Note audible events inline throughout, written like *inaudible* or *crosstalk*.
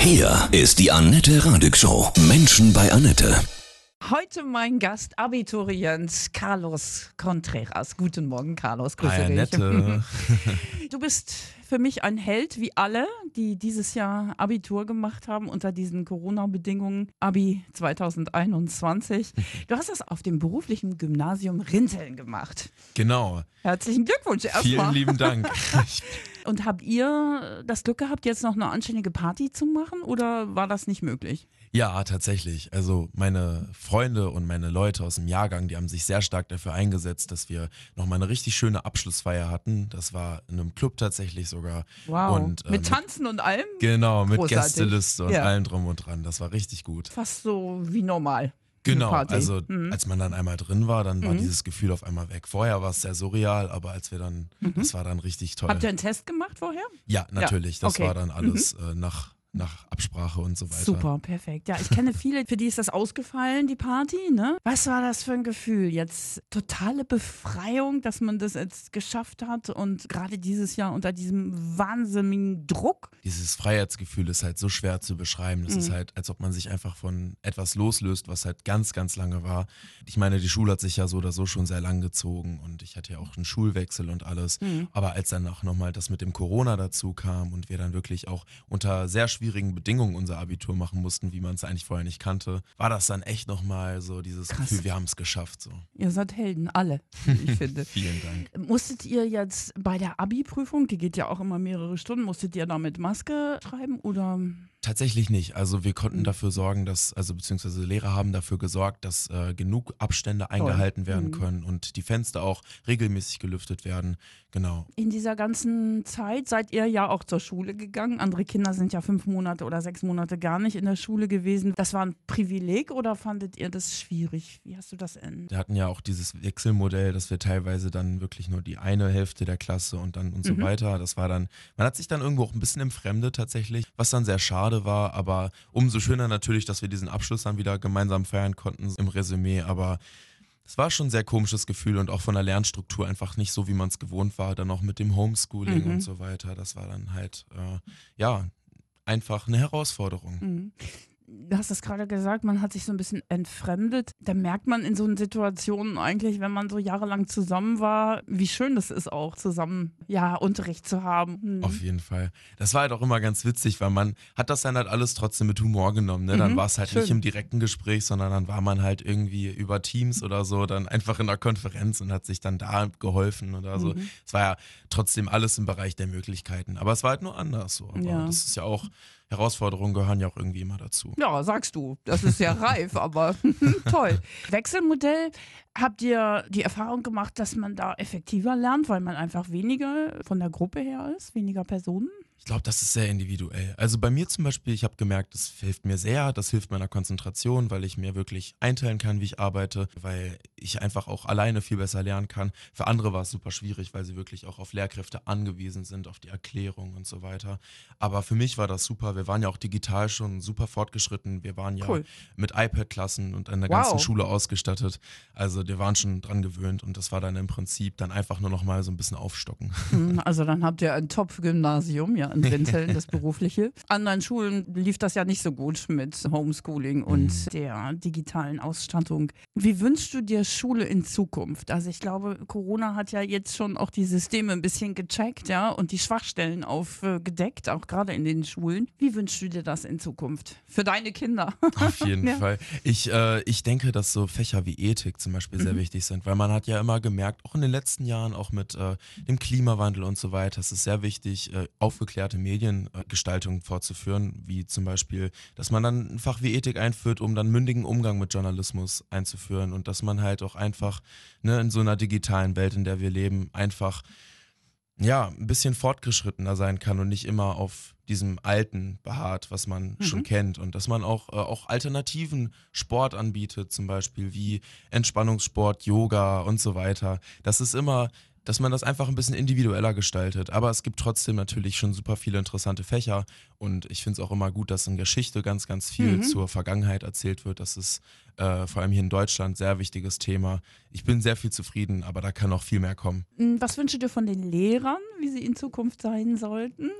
Hier ist die Annette Radig Show. Menschen bei Annette. Heute mein Gast, Abiturient Carlos Contreras. Guten Morgen, Carlos. Grüße Hi, dich. Annette. *laughs* Du bist für mich ein Held, wie alle, die dieses Jahr Abitur gemacht haben unter diesen Corona-Bedingungen. Abi 2021. Du hast das auf dem beruflichen Gymnasium Rinteln gemacht. Genau. Herzlichen Glückwunsch Vielen erstmal. lieben Dank. *laughs* Und habt ihr das Glück gehabt, jetzt noch eine anständige Party zu machen oder war das nicht möglich? Ja, tatsächlich. Also meine Freunde und meine Leute aus dem Jahrgang, die haben sich sehr stark dafür eingesetzt, dass wir nochmal eine richtig schöne Abschlussfeier hatten. Das war in einem Club tatsächlich sogar. Wow. Und, äh, mit Tanzen und allem? Genau, mit Großartig. Gästeliste und Ja. allem drum und dran. Das war richtig gut. Fast so wie normal. Genau, also Mhm. als man dann einmal drin war, dann war Mhm. dieses Gefühl auf einmal weg. Vorher war es sehr surreal, aber als wir dann, das war dann richtig toll. Mhm. Habt ihr einen Test gemacht vorher? ja, natürlich. Das okay. Mhm. war dann alles äh, nach, nach Absprache und so weiter. Super, perfekt. Ja, ich kenne viele, für die ist das ausgefallen, die Party, ne? Was war das für ein Gefühl? Jetzt totale Befreiung, dass man das jetzt geschafft hat und gerade dieses Jahr unter diesem wahnsinnigen Druck. dieses Freiheitsgefühl ist halt so schwer zu beschreiben. Es Mhm. ist halt, als ob man sich einfach von etwas loslöst, was halt ganz, ganz lange war. Ich meine, die Schule hat sich ja so oder so schon sehr lang gezogen und ich hatte ja auch einen Schulwechsel und alles. Mhm. Aber als dann auch nochmal das mit dem Corona dazu kam und wir dann wirklich auch unter sehr schwierigen Bedingungen unser Abitur machen mussten, wie man es eigentlich vorher nicht kannte, war das dann echt nochmal so dieses Krass. Gefühl, wir haben es geschafft. So. Ihr seid Helden, alle, ich *laughs* finde. Vielen Dank. Musstet ihr jetzt bei der Abi-Prüfung, die geht ja auch immer mehrere Stunden, musstet ihr da mit Maske schreiben oder? Tatsächlich nicht. Also wir konnten Mhm. dafür sorgen, dass, also beziehungsweise Lehrer haben dafür gesorgt, dass äh, genug Abstände eingehalten werden Mhm. können und die Fenster auch regelmäßig gelüftet werden. Genau. In dieser ganzen Zeit seid ihr ja auch zur Schule gegangen. Andere Kinder sind ja fünf Monate oder sechs Monate gar nicht in der Schule gewesen. Das war ein Privileg oder fandet ihr das schwierig? Wie hast du das in? Wir hatten ja auch dieses Wechselmodell, dass wir teilweise dann wirklich nur die eine Hälfte der Klasse und dann und so Mhm. weiter. Das war dann, man hat sich dann irgendwo auch ein bisschen entfremdet tatsächlich, was dann sehr schade war, aber umso schöner natürlich, dass wir diesen Abschluss dann wieder gemeinsam feiern konnten im Resümee, aber es war schon ein sehr komisches Gefühl und auch von der Lernstruktur einfach nicht so, wie man es gewohnt war, dann auch mit dem Homeschooling Mhm. und so weiter. Das war dann halt, äh, ja, einfach eine Herausforderung. Mhm. Du hast es gerade gesagt, man hat sich so ein bisschen entfremdet. Da merkt man in so Situationen eigentlich, wenn man so jahrelang zusammen war, wie schön es ist auch zusammen, ja, Unterricht zu haben. Mhm. Auf jeden Fall. Das war halt auch immer ganz witzig, weil man hat das dann halt alles trotzdem mit Humor genommen. Ne? Dann Mhm, war es halt schön. nicht im direkten Gespräch, sondern dann war man halt irgendwie über Teams oder so dann einfach in einer Konferenz und hat sich dann da geholfen oder so. Mhm. Es war ja trotzdem alles im Bereich der Möglichkeiten. Aber es war halt nur anders so. Aber Ja. das ist ja auch, Herausforderungen gehören ja auch irgendwie immer dazu. Ja, sagst du. Das ist ja *laughs* reif, aber *laughs* toll. Wechselmodell, habt ihr die Erfahrung gemacht, dass man da effektiver lernt, weil man einfach weniger von der Gruppe her ist, weniger Personen? Ich glaube, das ist sehr individuell. Also bei mir zum Beispiel, ich habe gemerkt, das hilft mir sehr, das hilft meiner Konzentration, weil ich mir wirklich einteilen kann, wie ich arbeite, weil ich einfach auch alleine viel besser lernen kann. Für andere war es super schwierig, weil sie wirklich auch auf Lehrkräfte angewiesen sind, auf die Erklärung und so weiter. Aber für mich war das super. Wir waren ja auch digital schon super fortgeschritten. Wir waren ja Cool. mit iPad-Klassen und an der Wow. ganzen Schule ausgestattet. Also wir waren schon dran gewöhnt und das war dann im Prinzip dann einfach nur noch mal so ein bisschen aufstocken. Hm, *laughs* Also dann habt ihr ein Top-Gymnasium, ja, in Rinteln, *laughs* das berufliche. Anderen Schulen lief das ja nicht so gut mit Homeschooling und der digitalen Ausstattung. Wie wünschst du dir Schule in Zukunft? Also ich glaube, Corona hat ja jetzt schon auch die Systeme ein bisschen gecheckt, ja, und die Schwachstellen aufgedeckt, auch gerade in den Schulen. Wie wünschst du dir das in Zukunft? Für deine Kinder? Auf jeden *laughs* Ja. Fall. Ich, äh, ich denke, dass so Fächer wie Ethik zum Beispiel Mhm. sehr wichtig sind, weil man hat ja immer gemerkt, auch in den letzten Jahren, auch mit äh, dem Klimawandel und so weiter, es ist sehr wichtig, äh, aufgeklärte Mediengestaltung vorzuführen, wie zum Beispiel, dass man dann ein Fach wie Ethik einführt, um dann mündigen Umgang mit Journalismus einzuführen und dass man halt auch einfach ne, in so einer digitalen Welt, in der wir leben, einfach ja, ein bisschen fortgeschrittener sein kann und nicht immer auf diesem Alten beharrt, was man Mhm. schon kennt. Und dass man auch, äh, auch alternativen Sport anbietet, zum Beispiel wie Entspannungssport, Yoga und so weiter. Das ist immer, dass man das einfach ein bisschen individueller gestaltet. Aber es gibt trotzdem natürlich schon super viele interessante Fächer. Und ich finde es auch immer gut, dass in Geschichte ganz, ganz viel Mhm. zur Vergangenheit erzählt wird. Das ist äh, vor allem hier in Deutschland sehr wichtiges Thema. Ich bin sehr viel zufrieden, aber da kann noch viel mehr kommen. Hm, Was wünschst du dir von den Lehrern, wie sie in Zukunft sein sollten?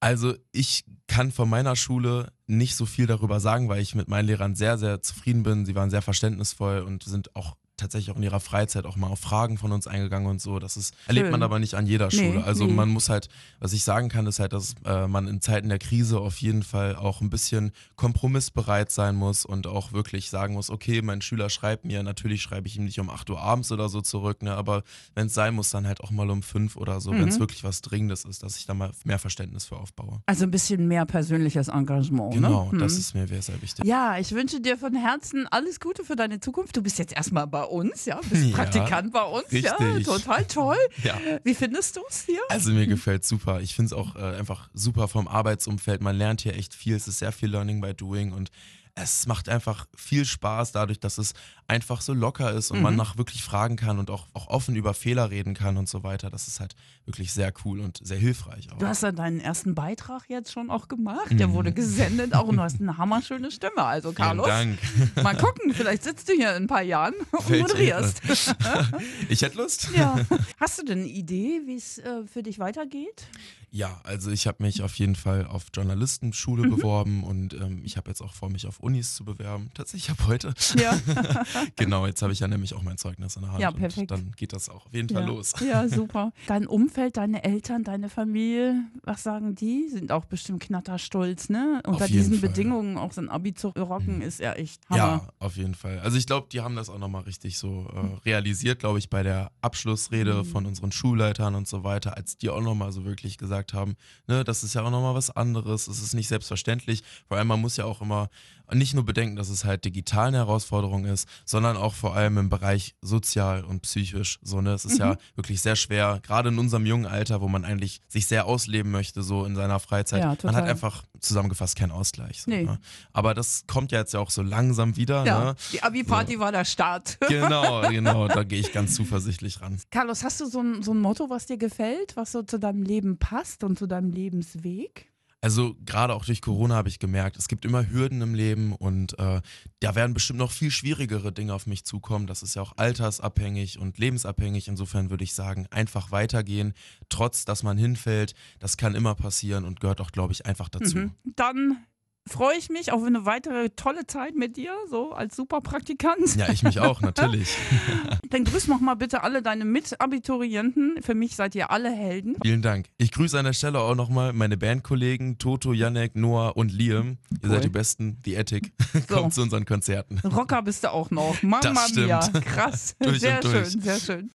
Also ich kann von meiner Schule nicht so viel darüber sagen, weil ich mit meinen Lehrern sehr, sehr zufrieden bin. Sie waren sehr verständnisvoll und sind auch tatsächlich auch in ihrer Freizeit auch mal auf Fragen von uns eingegangen und so. Das ist, erlebt man aber nicht an jeder Schule. Nee, also nee. man muss halt, was ich sagen kann, ist halt, dass äh, man in Zeiten der Krise auf jeden Fall auch ein bisschen kompromissbereit sein muss und auch wirklich sagen muss, okay, mein Schüler schreibt mir, natürlich schreibe ich ihm nicht um 8 Uhr abends oder so zurück, ne, aber wenn es sein muss, dann halt auch mal um 5 oder so, wenn es Mhm. wirklich was Dringendes ist, dass ich da mal mehr Verständnis für aufbaue. Also ein bisschen mehr persönliches Engagement. Genau, ne? das Hm. ist mir sehr, sehr wichtig. Ja, ich wünsche dir von Herzen alles Gute für deine Zukunft. Du bist jetzt erstmal bei uns, ja, bist Ja, Praktikant bei uns, ja, richtig. total toll. Ja. Wie findest du es hier? Also mir gefällt super. Ich finde es auch äh, einfach super vom Arbeitsumfeld. Man lernt hier echt viel. Es ist sehr viel Learning by Doing und es macht einfach viel Spaß dadurch, dass es einfach so locker ist und man Mhm. nach wirklich fragen kann und auch, auch offen über Fehler reden kann und so weiter. Das ist halt wirklich sehr cool und sehr hilfreich. Auch. Du hast ja deinen ersten Beitrag jetzt schon auch gemacht. Der wurde gesendet auch und du hast eine hammerschöne Stimme. Also Mhm. Vielen Carlos, Dank. *laughs* mal gucken, vielleicht sitzt du hier in ein paar Jahren *laughs* und moderierst. *laughs* ich hätte Lust. Ja. Hast du denn eine Idee, wie es äh, für dich weitergeht? Ja, also ich habe mich auf jeden Fall auf Journalistenschule Mhm. beworben und ähm, ich habe jetzt auch vor, mich auf Unis zu bewerben. Tatsächlich ab heute. Ja. *laughs* genau, jetzt habe ich ja nämlich auch mein Zeugnis in der Hand Ja, perfekt. dann geht das auch auf jeden Fall ja. los. Ja, *laughs* super. Dein Umfeld, deine Eltern, deine Familie, was sagen die? Sind auch bestimmt knatterstolz, ne? Unter Auf diesen. Bedingungen auch so ein Abi zu rocken, ist ja echt Hammer. Ja, auf jeden Fall. Also ich glaube, die haben das auch nochmal richtig so äh, realisiert, glaube ich, bei der Abschlussrede Mhm. von unseren Schulleitern und so weiter, als die auch nochmal so wirklich gesagt haben, ne, das ist ja auch nochmal was anderes, es ist nicht selbstverständlich. Vor allem, man muss ja auch immer nicht nur bedenken, dass es halt digital eine Herausforderung ist, sondern auch vor allem im Bereich sozial und psychisch. So, ne? Es ist Mhm. ja wirklich sehr schwer, gerade in unserem jungen Alter, wo man eigentlich sich sehr ausleben möchte, so in seiner Freizeit. Ja, man hat einfach zusammengefasst keinen Ausgleich. So, Nee. ne? Aber das kommt ja jetzt ja auch so langsam wieder. Ja, Ne? die Abi-Party war der Start. *laughs* Genau, *laughs* genau, da gehe ich ganz zuversichtlich ran. Carlos, hast du so ein, so ein Motto, was dir gefällt, was so zu deinem Leben passt und zu deinem Lebensweg? Also gerade auch durch Corona habe ich gemerkt, es gibt immer Hürden im Leben und äh, da werden bestimmt noch viel schwierigere Dinge auf mich zukommen. Das ist ja auch altersabhängig und lebensabhängig. Insofern würde ich sagen, einfach weitergehen, trotz dass man hinfällt. Das kann immer passieren und gehört auch, glaube ich, einfach dazu. Mhm. Dann freue ich mich auf eine weitere tolle Zeit mit dir, so als Superpraktikant. Ja, ich mich auch, natürlich. *laughs* Dann grüß noch mal bitte alle deine Mitabiturienten. Für mich seid ihr alle Helden. Vielen Dank. Ich grüße an der Stelle auch nochmal meine Bandkollegen Toto, Janek, Noah und Liam. Ihr Cool. seid die Besten, die Ethic. So. *laughs* Kommt zu unseren Konzerten. Rocker bist du auch noch. Mama Das stimmt. mia. Krass. *laughs* Durch sehr und durch. schön, sehr schön.